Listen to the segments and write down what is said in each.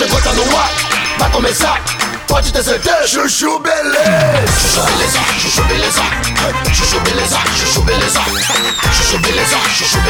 chegou, tá no ar, vai começar. Pode ter certeza, chuchu beleza. Chuchu beleza, chuchu beleza. Chuchu beleza, chuchu beleza. Chuchu beleza, chuchu beleza.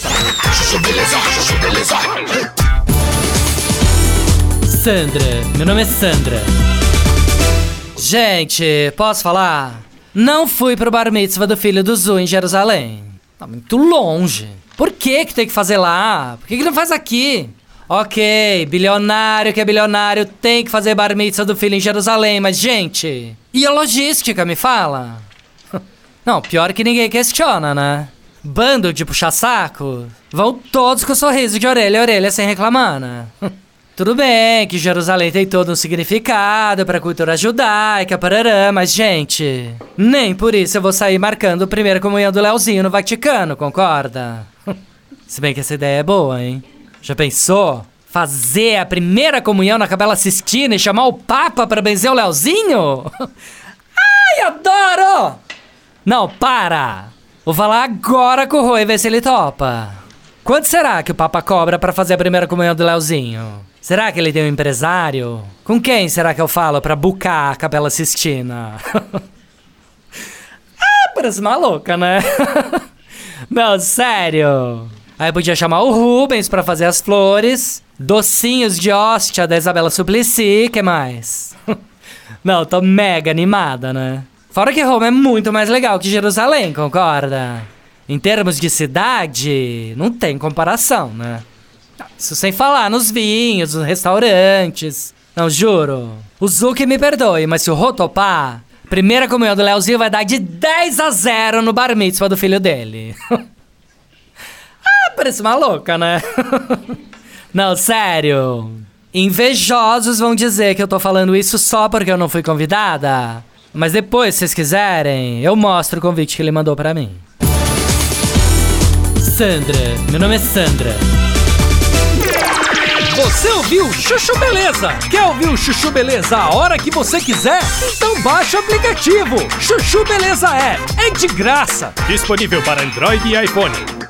Chuchu beleza, chuchu beleza. Sandra, meu nome é Sandra. Gente, posso falar? Não fui pro bar mitzvah do filho do Zu em Jerusalém. Tá muito longe. Por que que tem que fazer lá? Por que que não faz aqui? Ok, bilionário que é bilionário tem que fazer bar mitzvah do filho em Jerusalém, mas gente, e a logística, me fala? Não, pior que ninguém questiona, né? Bando de puxar saco, vão todos com sorriso de orelha a orelha sem reclamar, né? Tudo bem que Jerusalém tem todo um significado pra cultura judaica, parará, mas gente, nem por isso eu vou sair marcando a primeira comunhão do Leozinho no Vaticano, concorda? Se bem que essa ideia é boa, hein? Já pensou? Fazer a primeira comunhão na Capela Sistina e chamar o Papa pra benzer o Leozinho? Ai, adoro! Não, para! Vou falar agora com o Rui ver se ele topa. Quanto será que o Papa cobra pra fazer a primeira comunhão do Leozinho? Será que ele tem um empresário? Com quem será que eu falo pra bucar a Capela Sistina? ah, parece uma louca, né? Não, sério. Aí podia chamar o Rubens pra fazer as flores, docinhos de hóstia da Isabela Suplicy, que mais? Não, tô mega animada, né? Fora que Roma é muito mais legal que Jerusalém, concorda? Em termos de cidade, não tem comparação, né? Isso sem falar nos vinhos, nos restaurantes. Não, juro. O Zuki me perdoe, mas se o Rô topar, primeira comunhão do Leozinho vai dar de 10 a 0 no bar mitzvah do filho dele. ah, parece uma louca, né? não, sério. Invejosos vão dizer que eu tô falando isso só porque eu não fui convidada. Mas depois, se vocês quiserem, eu mostro o convite que ele mandou pra mim. Sandra, meu nome é Sandra. Você ouviu Chuchu Beleza? Quer ouvir o Chuchu Beleza a hora que você quiser? Então baixa o aplicativo. Chuchu Beleza é, é de graça. Disponível para Android e iPhone.